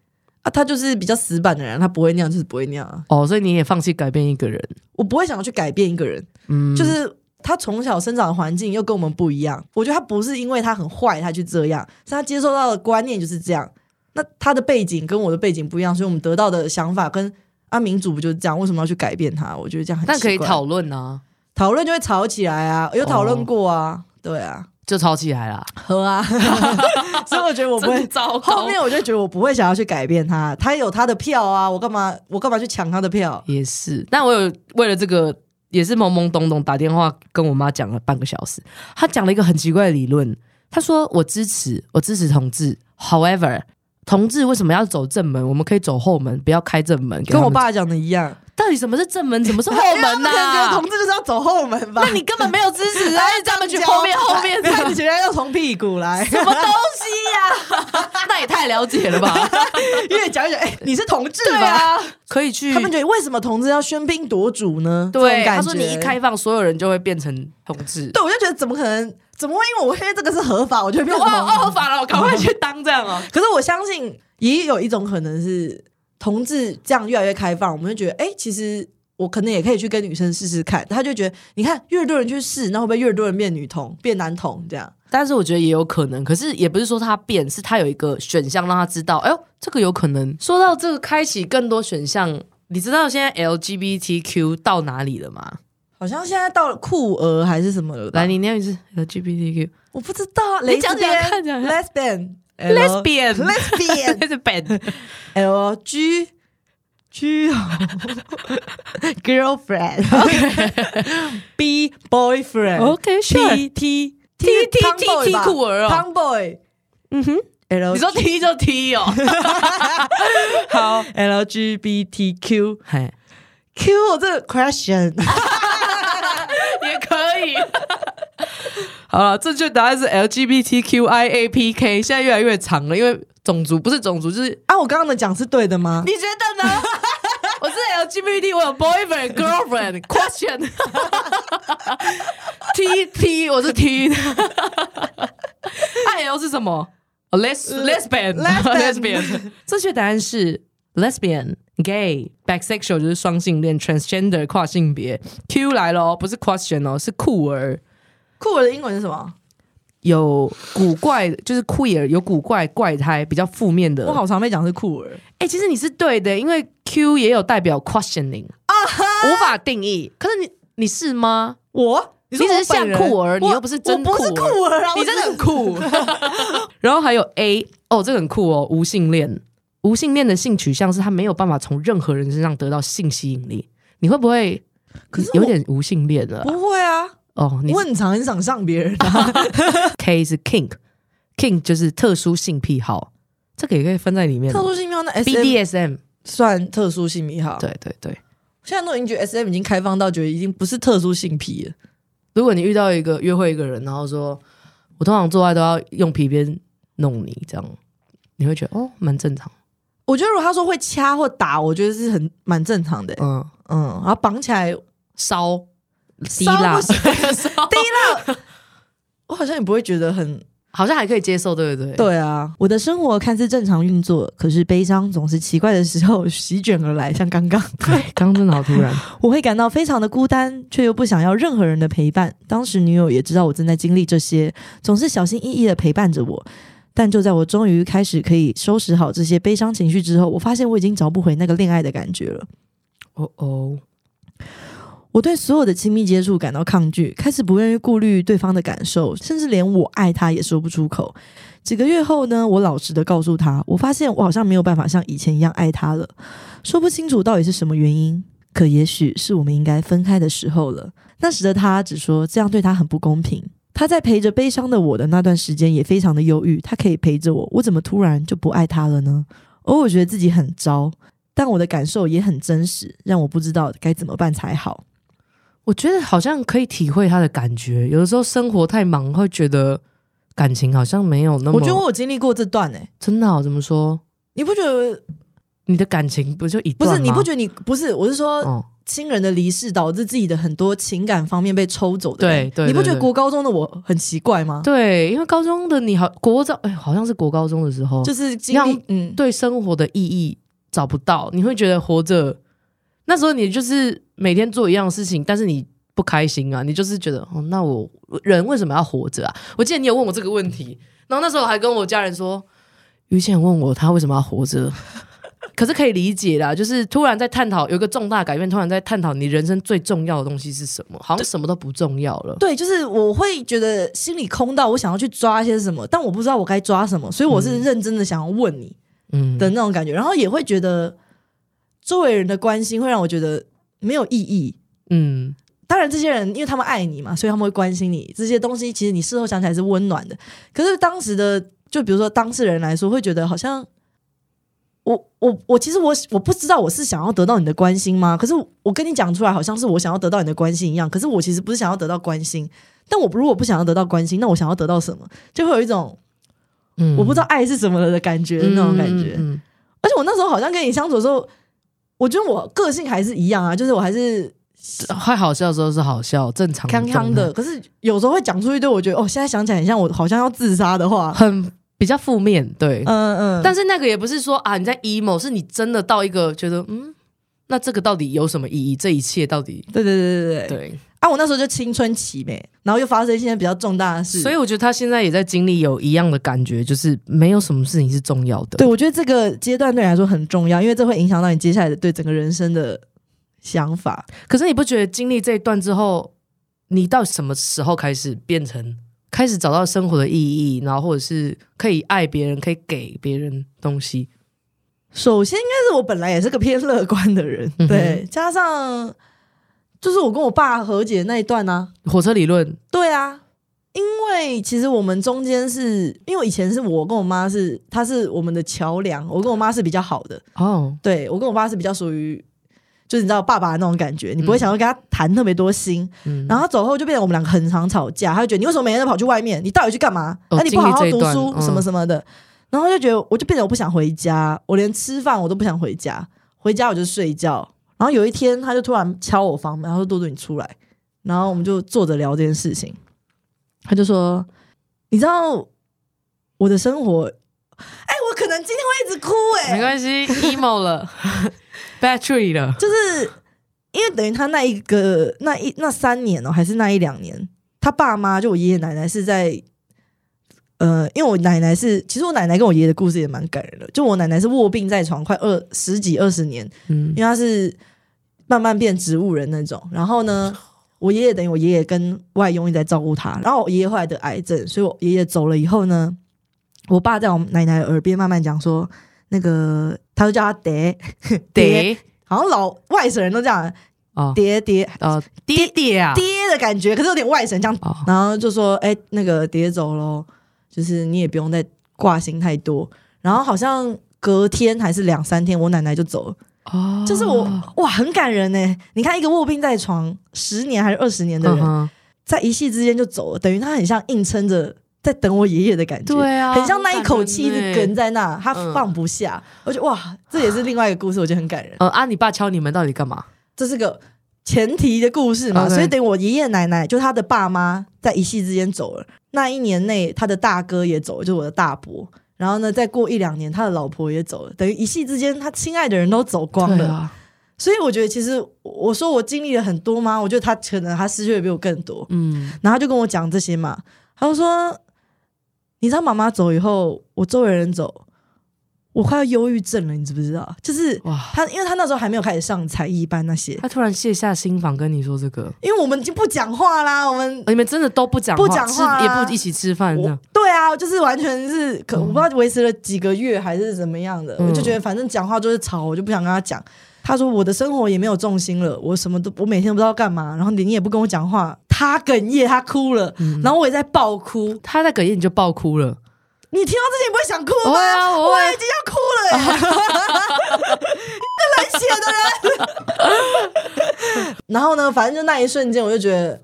啊，他就是比较死板的人，他不会那样，就是不会那样哦。所以你也放弃改变一个人？我不会想要去改变一个人。嗯，就是他从小生长的环境又跟我们不一样。我觉得他不是因为他很坏，他去这样，是他接受到的观念就是这样。那他的背景跟我的背景不一样，所以我们得到的想法跟。啊，民主不就是这样？为什么要去改变它？我觉得这样很但可以讨论啊，讨论就会吵起来啊，有讨论过啊，对啊，就吵起来了。喝啊，所以我觉得我不会。后面我就觉得我不会想要去改变他，他有他的票啊，我干嘛我干嘛去抢他的票？也是，但我有为了这个也是懵懵懂懂打电话跟我妈讲了半个小时。她讲了一个很奇怪的理论，她说我支持我支持同志，however。同志为什么要走正门？我们可以走后门，不要开正门。跟我爸讲的一样，到底什么是正门，什么是后门们可能觉得呐、同志就是要走后门吧？那你根本没有支持啊！你他们去后面后面的看起来要从屁股来，什么东西呀、那也太了解了吧？越讲越讲，哎、你是同志对吧？啊，可以去。他们觉得为什么同志要喧宾夺主呢？这对他说你一开放，所有人就会变成同志。对我就觉得怎么可能？怎么会因为我因为这个是合法，我就哇哦，合法了，我赶快去当这样哦。可是我相信也有一种可能是同志这样越来越开放，我们就觉得，哎、其实我可能也可以去跟女生试试看。他就觉得，你看越多人去试，那会不会越多人变女同、变男同这样？但是我觉得也有可能，可是也不是说他变，是他有一个选项让他知道，哎呦，这个有可能。说到这个，开启更多选项，你知道现在 LGBTQ 到哪里了吗？好像现在到了酷儿还是什么了吧？来，你念一次 LGBTQ 我不知道啊，你讲讲看讲看 lesbian lesbian lesbian lesbian L G G girlfriend B boyfriend OK sure T T T T T 酷儿哦，tomboy 嗯哼，L 你说 T 就 T 哦，好 L G B T Q 嘿，Q 我这个 question 也可以。好了，正确答案是 LGBTQIAPK，现在越来越长了，因为种族不是种族，就是啊，我刚刚的讲是对的吗？你觉得呢？我是 LGBT，我有 boyfriend、girlfriend、question。T T，我是 T。I L 是什么？哦，les lesbian lesbian lesbian。正确答案是 lesbian、gay、bisexual，就是双性恋、transgender 跨性别。Q 来了哦，不是 question 哦，是酷儿。酷儿的英文是什么？有古怪，就是 queer，有古怪怪胎，比较负面的。我好常被讲是酷儿。哎、其实你是对的，因为 Q 也有代表 questioning，、无法定义。可是你你是吗？我你你只是像酷儿，你又不是真我不是儿酷儿啊，你真的很酷。酷。然后还有 A，哦，这个很酷哦，无性恋。无性恋的性取向是他没有办法从任何人身上得到性吸引力。你会不会？可是有点无性恋了啊、不会啊，哦。你我很常很想上别人啊。K 是 kink，kink 就是特殊性癖好，这个也可以分在里面哦。特殊性癖好那 S B D S M 算特殊性癖好。对对对。现在都已经觉得 S M 已经开放到觉得已经不是特殊性癖了。如果你遇到一个约会一个人，然后说我通常做爱都要用皮鞭弄你，这样你会觉得哦，蛮正常。我觉得如果他说会掐或打，我觉得是很蛮正常的、嗯，嗯，然后绑起来烧滴烧蜡，不行烧低了，我好像也不会觉得很好像还可以接受，对不对？对啊。我的生活看似正常运作，可是悲伤总是奇怪的时候席卷而来，像刚刚。对，刚刚真的好突然。我会感到非常的孤单，却又不想要任何人的陪伴。当时女友也知道我正在经历这些，总是小心翼翼的陪伴着我。但就在我终于开始可以收拾好这些悲伤情绪之后，我发现我已经找不回那个恋爱的感觉了。哦哦，我对所有的亲密接触感到抗拒，开始不愿意顾虑对方的感受，甚至连我爱他也说不出口。几个月后呢，我老实的告诉他，我发现我好像没有办法像以前一样爱他了，说不清楚到底是什么原因。可也许是我们应该分开的时候了。那时的他只说这样对他很不公平。他在陪着悲伤的我的那段时间也非常的忧郁，他可以陪着我，我怎么突然就不爱他了呢？而我觉得自己很糟，但我的感受也很真实，让我不知道该怎么办才好。我觉得好像可以体会他的感觉。有的时候生活太忙，会觉得感情好像没有那么……我觉得我有经历过这段诶、真的、哦、怎么说？你不觉得？你的感情不就一不是，你不觉得你不是？我是说，哦，亲人的离世导致自己的很多情感方面被抽走的。对对你不觉得国高中的我很奇怪吗？对，因为高中的你好，国中哎，好像是国高中的时候，就是经让历，嗯，对生活的意义找不到，你会觉得活着那时候你就是每天做一样的事情，但是你不开心啊，你就是觉得哦，那我人为什么要活着啊？我记得你有问我这个问题，然后那时候我还跟我家人说，于倩问我他为什么要活着，可是可以理解啦，就是突然在探讨有一个重大改变，突然在探讨你人生最重要的东西是什么，好像什么都不重要了。对，就是我会觉得心里空到，我想要去抓些什么，但我不知道我该抓什么，所以我是认真的想要问你嗯。的那种感觉，然后也会觉得周围人的关心会让我觉得没有意义。嗯当然，这些人因为他们爱你嘛，所以他们会关心你。这些东西其实你事后想起来是温暖的。可是当时的，就比如说当事人来说，会觉得好像我我我其实我我不知道我是想要得到你的关心吗？可是我跟你讲出来，好像是我想要得到你的关心一样。可是我其实不是想要得到关心。但我如果不想要得到关心，那我想要得到什么？就会有一种嗯我不知道爱是什么了的感觉，那种感觉。嗯嗯而且我那时候好像跟你相处的时候，我觉得我个性还是一样啊，就是我还是嗯会好笑的时候是好笑，正常康康的，，可是有时候会讲出一堆我觉得哦，现在想起来很像我好像要自杀的话。很比较负面，对。嗯嗯，但是那个也不是说啊你在 emo，是你真的到一个觉得嗯，那这个到底有什么意义？这一切到底对对对对对对？啊！我那时候就青春期呗，然后又发生一些比较重大的事，所以我觉得他现在也在经历有一样的感觉，就是没有什么事情是重要的。对我觉得这个阶段对你来说很重要，因为这会影响到你接下来的对整个人生的想法。可是你不觉得经历这一段之后，你到什么时候开始变成开始找到生活的意义，然后或者是可以爱别人，可以给别人东西？首先，应该是我本来也是个偏乐观的人，嗯对，加上就是我跟我爸和解那一段呢、火车理论，对啊，因为其实我们中间是因为以前是我跟我妈是，她是我们的桥梁，我跟我妈是比较好的，哦，对我跟我爸是比较属于。就是你知道爸爸的那种感觉，你不会想要跟他谈特别多心，嗯，然后走后就变成我们两个很常吵架，他就觉得你为什么每天都跑去外面，你到底去干嘛？哦那、你不好好读书什么什么的，然后就觉得我就变得我不想回家，我连吃饭我都不想回家，回家我就睡觉。然后有一天他就突然敲我房门，他说：“多多你出来。”然后我们就坐着聊这件事情，他就说：“你知道我的生活，哎，我可能今天会一直哭、哎，没关系，emo 了，battery 了，就是因为等于他那一个那一那三年哦，还是那一两年，他爸妈就我爷爷奶奶是在。呃，因为我奶奶是，其实我奶奶跟我爷爷的故事也蛮感人的。就我奶奶是卧病在床，快二十几二十年，嗯因为她是慢慢变植物人那种。然后呢，我爷爷等于我爷爷跟外佣一直在照顾他。然后我爷爷后来得癌症，所以我爷爷走了以后呢，我爸在我奶奶耳边慢慢讲说，那个他就叫他爹。爹，爹好像老外省人都这样，哦。爹爹。哦，爹爹啊，爹的感觉，可是有点外省这样，哦。然后就说：“哎、那个爹走喽，就是你也不用再挂心太多。”然后好像隔天还是两三天，我奶奶就走了，哦，就是我哇，很感人呢。你看一个卧病在床十年还是二十年的人，嗯在一夕之间就走了，等于他很像硬撑着在等我爷爷的感觉，对啊很像那一口气一直很感人欸哽在那，他嗯放不下。我觉得哇，这也是另外一个故事，我觉得很感人。呃啊，你爸敲你们到底干嘛？这是个前提的故事嘛所以等于我爷爷奶奶就他的爸妈在一夕之间走了，那一年内他的大哥也走了，就是我的大伯。然后呢，再过一两年，他的老婆也走了，等于一夕之间，他亲爱的人都走光了。啊，所以我觉得，其实我说我经历了很多吗？我觉得他可能他失去的比我更多。嗯，然后他就跟我讲这些嘛，他就说：“你知道妈妈走以后，我周围人走，我快要忧郁症了，你知不知道？就是哇，他，因为他那时候还没有开始上才艺班那些，他突然卸下心防跟你说这个，因为我们已经不讲话啦，我们你们真的都不讲话不讲话也不一起吃饭这样，对啊，就是完全是可嗯。我不知道维持了几个月还是怎么样的，嗯。我就觉得反正讲话就是吵，我就不想跟他讲。他说我的生活也没有重心了，我什么都我每天都不知道干嘛，然后你你也不跟我讲话，他哽咽，他哭了，嗯。然后我也在爆哭。他在哽咽你就爆哭了，你听到这些你不会想哭吗？我啊，我我已经要哭了耶！冷血的人。然后呢，反正就那一瞬间，我就觉得，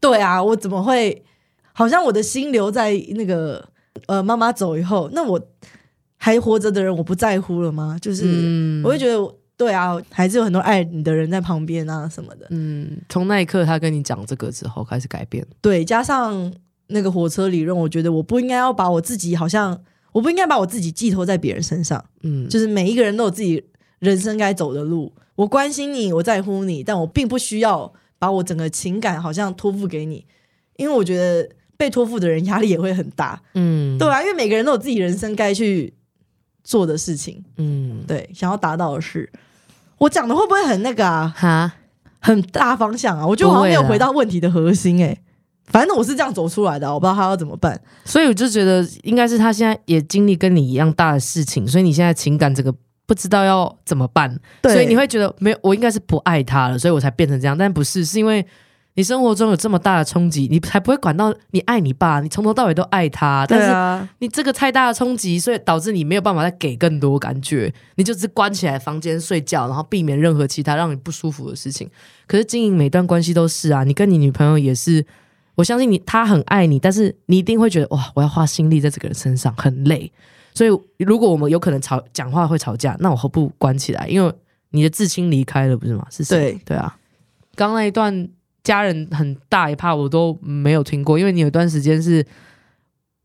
对啊，我怎么会？好像我的心留在那个呃妈妈走以后，那我还活着的人，我不在乎了吗？就是、嗯我会觉得，对啊，还是有很多爱你的人在旁边啊什么的。嗯，从那一刻他跟你讲这个之后开始改变，对，加上那个火车理论，我觉得我不应该要把我自己好像，我不应该把我自己寄托在别人身上。嗯，就是每一个人都有自己人生该走的路。我关心你，我在乎你，但我并不需要把我整个情感好像托付给你，因为我觉得被托付的人压力也会很大，嗯，对啊，因为每个人都有自己人生该去做的事情，嗯，对，想要达到的事。我讲的会不会很那个啊？哈，很大方向啊？我觉得我好像没有回到问题的核心哎、反正我是这样走出来的啊，我不知道他要怎么办。所以我就觉得应该是他现在也经历跟你一样大的事情，所以你现在情感这个不知道要怎么办，对。所以你会觉得没有，我应该是不爱他了，所以我才变成这样，但不是，是因为你生活中有这么大的冲击，你才不会管到你爱你爸，你从头到尾都爱他，但是啊，你这个太大的冲击，所以导致你没有办法再给更多感觉，你就只关起来房间睡觉，然后避免任何其他让你不舒服的事情。可是经营每段关系都是啊，你跟你女朋友也是，我相信你，他很爱你，但是你一定会觉得哇，我要花心力在这个人身上，很累。所以如果我们有可能吵讲话会吵架，那我何不关起来？因为你的至亲离开了，不是吗？是谁？对对啊，刚刚那一段家人很大一怕我都没有听过，因为你有一段时间是。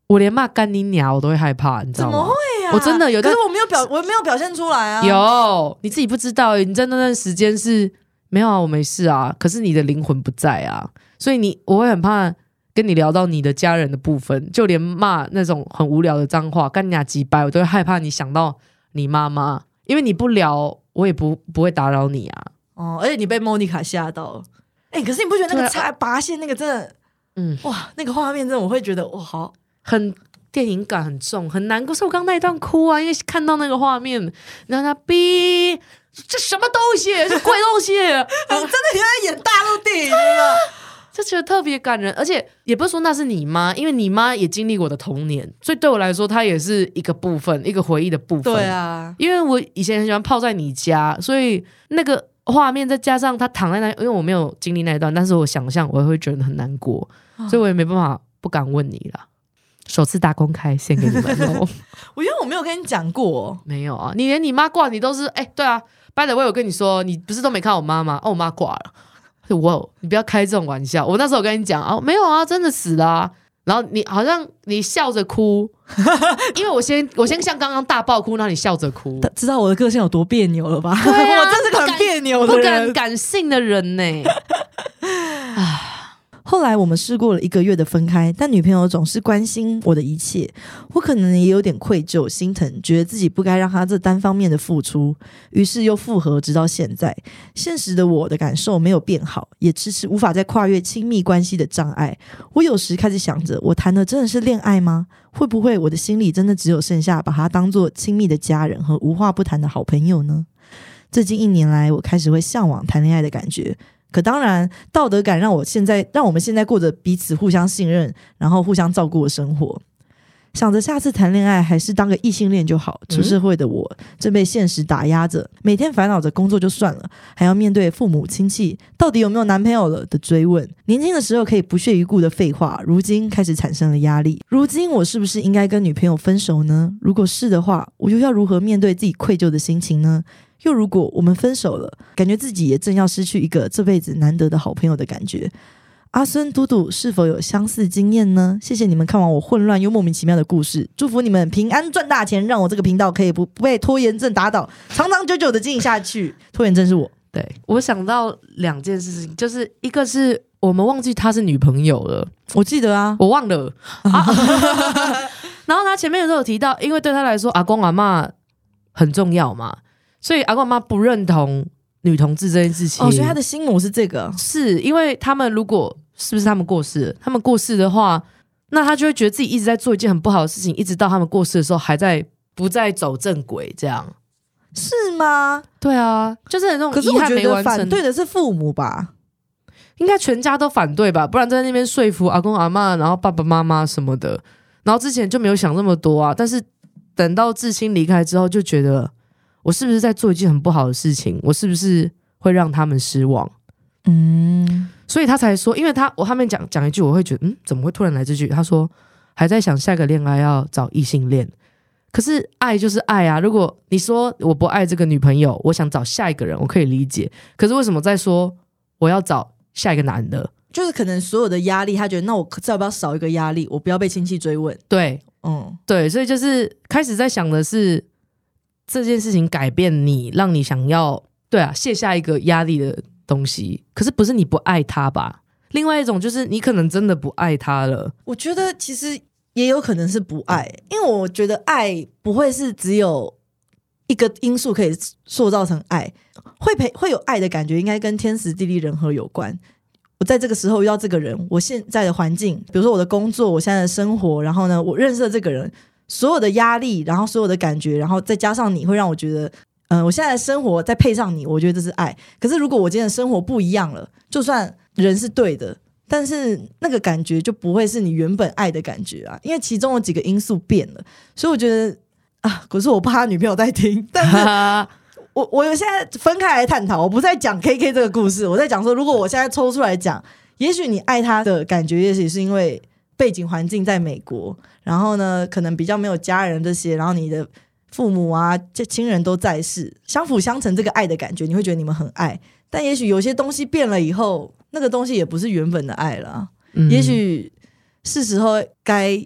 我连骂干你娘我都会害怕，你知道吗？怎么会啊？我真的有段可是我没有表，我没有表现出来啊。有你自己不知道，你在那段时间是没有啊，我没事啊，可是你的灵魂不在啊，所以你我会很怕跟你聊到你的家人的部分，就连骂那种很无聊的脏话，干你俩几掰，我都会害怕你想到你妈妈，因为你不聊，我也不不会打扰你啊。哦，而且你被莫妮卡吓到。了。哎、可是你不觉得那个插拔线那个真的，嗯，哇，那个画面真的，我会觉得哇，好，很电影感很重，很难过。所以我刚刚那一段哭啊，因为看到那个画面，然后他逼这什么东西，是鬼东西。真的你在演大陆电影了。就觉得特别感人，而且也不是说那是你妈，因为你妈也经历我的童年，所以对我来说，她也是一个部分，一个回忆的部分。对，啊，因为我以前很喜欢泡在你家，所以那个画面再加上他躺在那，因为我没有经历那一段，但是我想象我也会觉得很难过，所以我也没办法不敢问你啦。首次大公开献给你们 哦，我因为我没有跟你讲过，没有啊，你连你妈挂你都是哎、对啊，by the way，我跟你说，你不是都没看我妈吗？哦，我妈挂了。哇，你不要开这种玩笑！我那时候我跟你讲啊，没有啊，真的死了、啊。然后你好像你笑着哭，因为我先我先像刚刚大爆哭，然后你笑着哭，知道我的个性有多别扭了吧？啊 我真是个很别扭的不敢人。感性的人呢、后来我们试过了一个月的分开，但女朋友总是关心我的一切，我可能也有点愧疚、心疼，觉得自己不该让她这单方面的付出，于是又复合，直到现在。现实的我的感受没有变好，也迟迟无法再跨越亲密关系的障碍。我有时开始想着，我谈的真的是恋爱吗？会不会我的心里真的只有剩下把他当做亲密的家人和无话不谈的好朋友呢？最近一年来，我开始会向往谈恋爱的感觉。可当然，道德感让我现在让我们现在过着彼此互相信任，然后互相照顾的生活。想着下次谈恋爱还是当个异性恋就好。出社会的我正被现实打压着，每天烦恼着工作就算了，还要面对父母亲戚到底有没有男朋友了的追问。年轻的时候可以不屑一顾的废话，如今开始产生了压力。如今我是不是应该跟女朋友分手呢？如果是的话，我又要如何面对自己愧疚的心情呢？又如果我们分手了，感觉自己也正要失去一个这辈子难得的好朋友的感觉。阿孙、嘟嘟是否有相似经验呢？谢谢你们看完我混乱又莫名其妙的故事，祝福你们平安赚大钱，让我这个频道可以不不被拖延症打倒，长长久久的经营下去。拖延症是我，对我想到两件事情，就是一个是我们忘记她是女朋友了，我记得啊，我忘了。啊、然后他前面的时候有提到，因为对他来说，阿公阿妈很重要嘛，所以阿公阿妈不认同女同志这件事情。哦，所以他的心魔是这个，是因为他们如果是不是他们过世了，他们过世的话，那他就会觉得自己一直在做一件很不好的事情，一直到他们过世的时候还在不再走正轨，这样。是吗？对啊，就是那种可是没觉得反完成，对的是父母吧？应该全家都反对吧，不然在那边说服阿公阿妈，然后爸爸妈妈什么的，然后之前就没有想那么多啊。但是等到至亲离开之后，就觉得我是不是在做一件很不好的事情？我是不是会让他们失望？嗯，所以他才说，因为他我后面讲讲一句，我会觉得，嗯，怎么会突然来这句？他说还在想下个恋爱要找异性恋，可是爱就是爱啊。如果你说我不爱这个女朋友，我想找下一个人，我可以理解。可是为什么在说我要找下一个男的？就是可能所有的压力，他觉得那我这要不要少一个压力？我不要被亲戚追问。对嗯，对，所以就是开始在想的是这件事情改变你，让你想要对啊卸下一个压力的东西。可是不是你不爱他吧？另外一种就是你可能真的不爱他了。我觉得其实也有可能是不爱，因为我觉得爱不会是只有一个因素可以塑造成爱，会陪会有爱的感觉，应该跟天时地利人和有关。我在这个时候遇到这个人，我现在的环境，比如说我的工作，我现在的生活，然后呢，我认识了这个人，所有的压力，然后所有的感觉，然后再加上你会让我觉得，嗯、我现在的生活再配上你，我觉得这是爱。可是如果我今天的生活不一样了，就算人是对的，但是那个感觉就不会是你原本爱的感觉啊，因为其中有几个因素变了，所以我觉得啊，可是我怕他女朋友在听，但是我我现在分开来探讨，我不再讲 K K 这个故事，我在讲说，如果我现在抽出来讲，也许你爱他的感觉，也许是因为背景环境在美国，然后呢，可能比较没有家人这些，然后你的父母啊、这亲人都在世，相辅相成，这个爱的感觉，你会觉得你们很爱。但也许有些东西变了以后，那个东西也不是原本的爱了也许是时候该，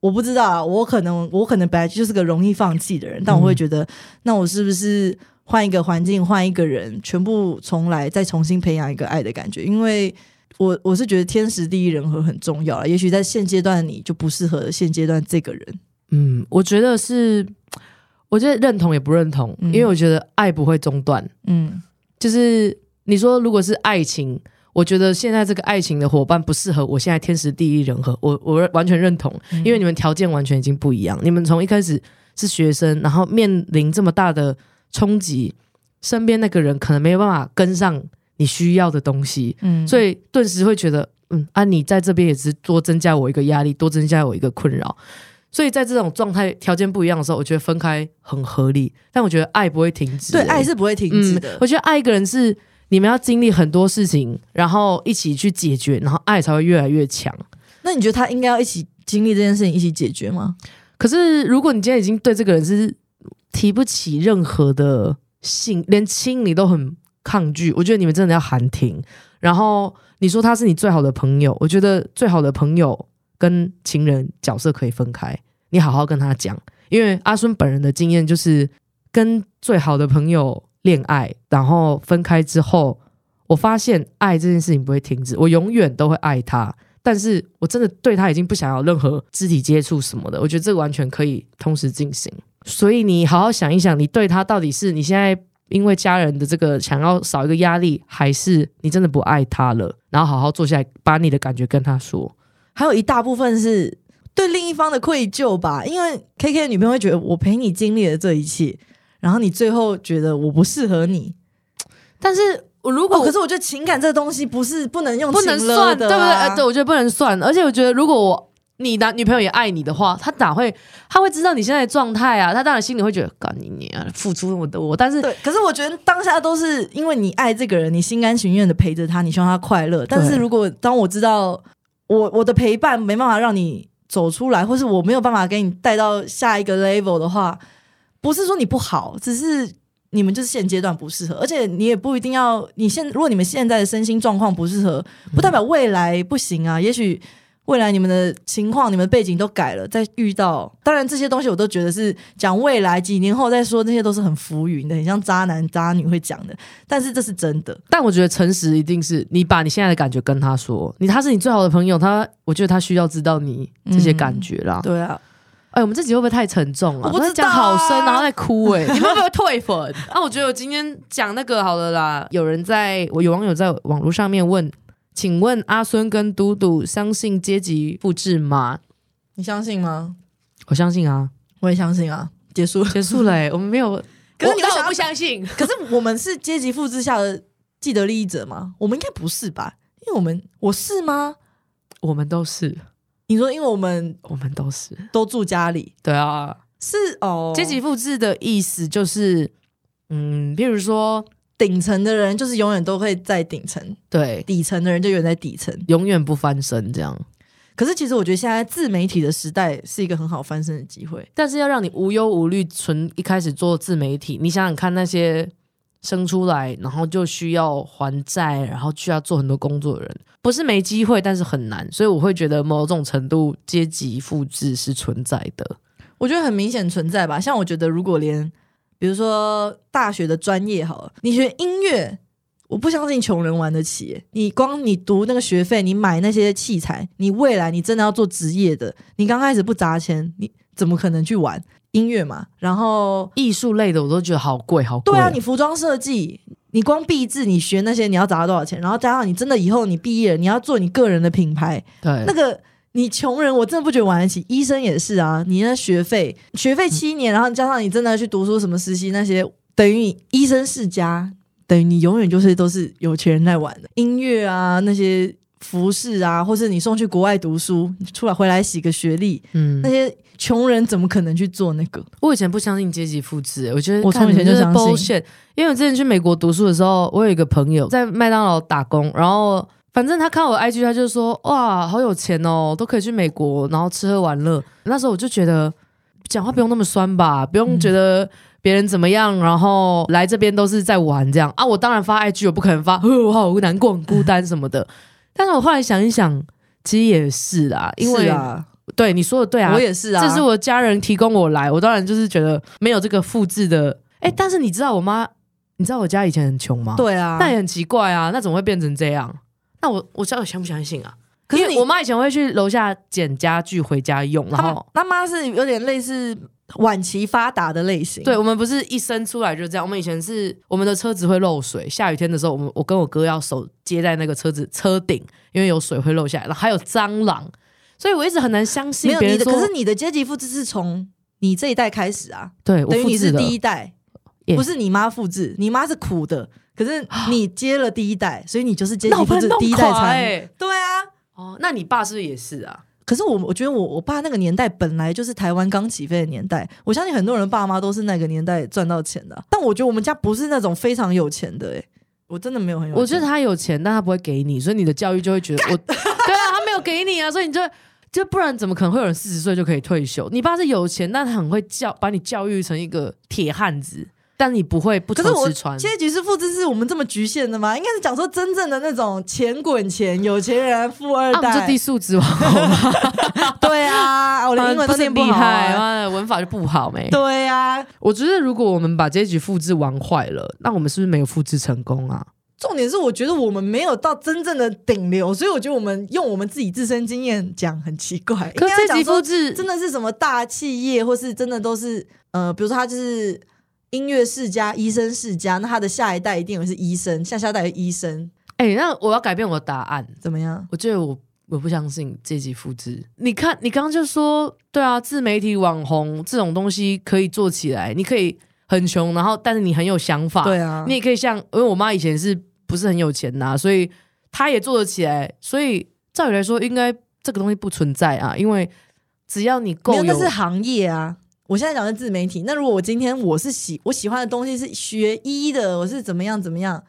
我不知道啊，我可能我可能本来就是个容易放弃的人，但我会觉得，那我是不是换一个环境，换一个人，全部重来，再重新培养一个爱的感觉？因为我我是觉得天时地利人和很重要了。也许在现阶段你就不适合现阶段这个人，嗯，我觉得是，我觉得认同也不认同，嗯因为我觉得爱不会中断。嗯就是你说，如果是爱情，我觉得现在这个爱情的伙伴不适合我现在天时地利人和，我我完全认同，嗯因为你们条件完全已经不一样。你们从一开始是学生，然后面临这么大的冲击，身边那个人可能没有办法跟上你需要的东西，嗯所以顿时会觉得，嗯啊，你在这边也是多增加我一个压力，多增加我一个困扰。所以在这种状态条件不一样的时候，我觉得分开很合理，但我觉得爱不会停止、对欸爱是不会停止的。我觉得爱一个人是你们要经历很多事情，然后一起去解决，然后爱才会越来越强。那你觉得他应该要一起经历这件事情，一起解决吗？可是如果你今天已经对这个人是提不起任何的信，连亲你都很抗拒，我觉得你们真的要喊停。然后你说他是你最好的朋友，我觉得最好的朋友跟情人角色可以分开，你好好跟他讲。因为阿孙本人的经验就是跟最好的朋友恋爱，然后分开之后，我发现爱这件事情不会停止，我永远都会爱他。但是我真的对他已经不想要任何肢体接触什么的，我觉得这个完全可以同时进行。所以你好好想一想，你对他到底是你现在因为家人的这个想要少一个压力，还是你真的不爱他了？然后好好坐下来，把你的感觉跟他说。还有一大部分是对另一方的愧疚吧，因为 K K 的女朋友会觉得我陪你经历了这一切，然后你最后觉得我不适合你。但是我如果哦，可是我觉得情感这个东西不是不能用不能算，对不对？对，我觉得不能算。而且我觉得，如果我你男女朋友也爱你的话，他哪会他会知道你现在的状态啊？他当然心里会觉得，干你你啊，付出那么多，但是对，可是我觉得当下都是因为你爱这个人，你心甘情愿的陪着他，你希望他快乐。但是如果当我知道我我的陪伴没办法让你走出来，或是我没有办法给你带到下一个 level 的话，不是说你不好，只是你们就是现阶段不适合，而且你也不一定要你现如果你们现在的身心状况不适合，不代表未来不行啊，也许。未来你们的情况、你们的背景都改了，再遇到，当然这些东西我都觉得是讲未来几年后再说，那些都是很浮云的，很像渣男渣女会讲的。但是这是真的，但我觉得诚实一定是你把你现在的感觉跟他说，你他是你最好的朋友，他我觉得他需要知道你这些感觉啦。对啊，哎，我们这集会不会太沉重了？我不知道啊都是讲好深，然后在哭哎、你们会不会退粉？啊，我觉得我今天讲那个好了啦。有人在我有网友在网络上面问，请问阿孙跟嘟嘟相信阶级复制吗？你相信吗？我相信啊，我也相信啊。结束了。结束了、欸，我们没有。可是你会想要我但我不相信，可是我们是阶级复制下的既得利益者吗？我们应该不是吧？因为我们我是吗？我们都是，你说，因为我们我们都是。都住家里，对啊，是哦。阶级复制的意思就是，嗯，比如说，顶层的人就是永远都会在顶层，对，底层的人就永远在底层。永远不翻身这样。可是其实我觉得现在自媒体的时代是一个很好翻身的机会。但是要让你无忧无虑，纯一开始做自媒体，你想想看，那些生出来然后就需要还债，然后需要做很多工作的人，不是没机会，但是很难。所以我会觉得某种程度阶级复制是存在的。我觉得很明显存在吧。像我觉得，如果连比如说大学的专业好了，你学音乐，我不相信穷人玩得起。你光你读那个学费，你买那些器材，你未来你真的要做职业的，你刚开始不砸钱，你怎么可能去玩音乐嘛？然后艺术类的我都觉得好贵，好贵。对啊，你服装设计，你光毕制，你学那些你要砸多少钱？然后加上你真的以后你毕业了，你要做你个人的品牌，对那个你穷人，我真的不觉得玩得起。医生也是啊，你那学费学费七年，然后加上你真的去读书什么实习那些，等于你医生世家，等于你永远就是都是有钱人在玩的。音乐啊，那些服饰啊，或是你送去国外读书，出来回来洗个学历，嗯那，些穷人怎么可能去做那个？我以前不相信阶级复制，我觉得我从以前就是 bullshit。因为我之前去美国读书的时候，我有一个朋友在麦当劳打工，然后反正他看我 IG，他就说哇，好有钱哦，都可以去美国，然后吃喝玩乐。那时候我就觉得讲话不用那么酸吧，不用觉得别人怎么样，然后来这边都是在玩这样啊。我当然发 IG，我不可能发，呵我好难过、很孤单什么的。但是我后来想一想，其实也是啦，因为、对你说的对啊，我也是啊，这是我家人提供我来，我当然就是觉得没有这个复制的。哎、但是你知道我妈，你知道我家以前很穷吗？，对啊，那也很奇怪啊，那怎么会变成这样？那我我到底相不相信啊？可是我妈以前会去楼下捡家具回家用，然他后他妈是有点类似晚期发达的类型，对我们不是一生出来就这样，我们以前是我们的车子会漏水，下雨天的时候，我们我跟我哥要手接在那个车子车顶，因为有水会漏下来，然后还有蟑螂，所以我一直很难相信没有你的，可是你的阶级复制是从你这一代开始啊，对我等于你是复制的第一代，不是你妈复制，你妈是苦的，可是你接了第一代，所以你就是阶级那我把它弄复制第一代垮产物。欸对啊，哦，那你爸是不是也是啊？可是我我觉得我我爸那个年代本来就是台湾刚起飞的年代，我相信很多人爸妈都是那个年代赚到钱的啊，但我觉得我们家不是那种非常有钱的、欸，我真的没有很有钱。我觉得他有钱，但他不会给你，所以你的教育就会觉得我 对啊，他没有给你啊，所以你就就不然怎么可能会有人四十岁就可以退休？你爸是有钱，但他很会教，把你教育成一个铁汉子，但你不会不可是我愁吃穿。阶级是复制是我们这么局限的吗？应该是讲说真正的那种钱滚钱、有钱人、富二代，我们就代。低素质网红嘛，对啊，我的英文都不是念不好厉害，啊。妈的文法就不好没。对啊，我觉得如果我们把阶级复制玩坏了，那我们是不是没有复制成功啊？重点是我觉得我们没有到真正的顶流，所以我觉得我们用我们自己自身经验讲很奇怪。可阶级应该讲说复制真的是什么大企业，或是真的都是呃，比如说他就是音乐世家、医生世家，那他的下一代一定也是医生，下下代是医生，哎、那我要改变我的答案。怎么样？我觉得我我不相信阶级复制。你看，你刚刚就说，对啊，自媒体网红这种东西可以做起来，你可以很穷，然后但是你很有想法，对啊，你也可以像，因为我妈以前是不是很有钱呐、所以她也做得起来。所以照理来说，应该这个东西不存在啊，因为只要你够那是行业啊。我现在讲的自媒体，那如果我今天我是喜我喜欢的东西是学医的，我是怎么样怎么样，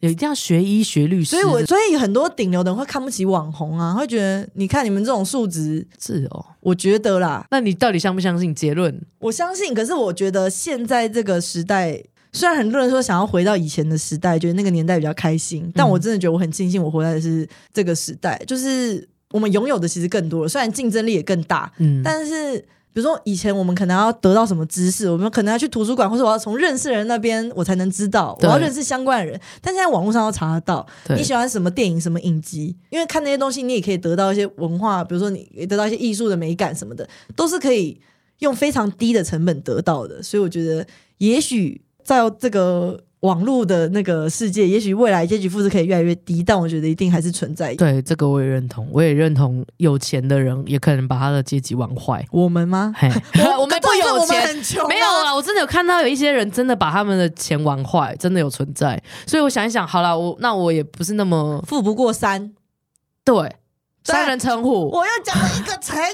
有一定要学医学律师，所以我所以很多顶流的人会看不起网红啊，会觉得你看你们这种素质，是哦。我觉得啦，那你到底相不相信结论？我相信，可是我觉得现在这个时代，虽然很多人说想要回到以前的时代，觉得那个年代比较开心，但我真的觉得我很庆幸我活在的是这个时代，就是我们拥有的其实更多了，虽然竞争力也更大，嗯，但是。比如说，以前我们可能要得到什么知识，我们可能要去图书馆，或者我要从认识人那边我才能知道，我要认识相关的人。但现在网络上要查得到，你喜欢什么电影、什么影集，因为看那些东西，你也可以得到一些文化，比如说你得到一些艺术的美感什么的，都是可以用非常低的成本得到的。所以我觉得，也许在这个网络的那个世界，也许未来阶级复制可以越来越低，但我觉得一定还是存在。对这个我也认同，我也认同有钱的人也可能把他的阶级玩坏。我们吗？嘿，我们不有钱，没有。啊，我真的有看到有一些人真的把他们的钱玩坏，真的有存在。所以我想一想，好了，我那我也不是那么富不过三。对三人成虎，我要讲了一个成语，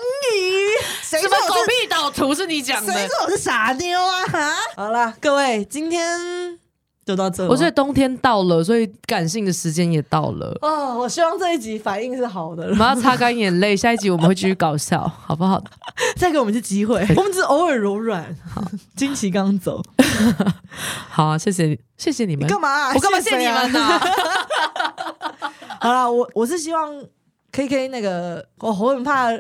谁什么狗屁倒图是你讲的？谁说我是傻妞啊？哈，好了，各位，今天就到这。我觉得冬天到了，所以感性的时间也到了。哦，我希望这一集反应是好的我，们要擦干眼泪，下一集我们会继续搞笑，好不好？再给我们一次机会。我们只是偶尔柔软。好，金奇刚走，好啊，谢谢你，谢谢你们你。干嘛啊、我干嘛谢你们呢？好啦，我我是希望 K K 那个，我我很怕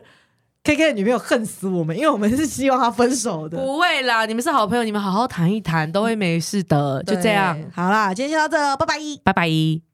K K 的女朋友恨死我们，因为我们是希望他分手的。不会啦，你们是好朋友，你们好好谈一谈，都会没事的。就这样，好啦，今天就到这了，拜拜。拜拜。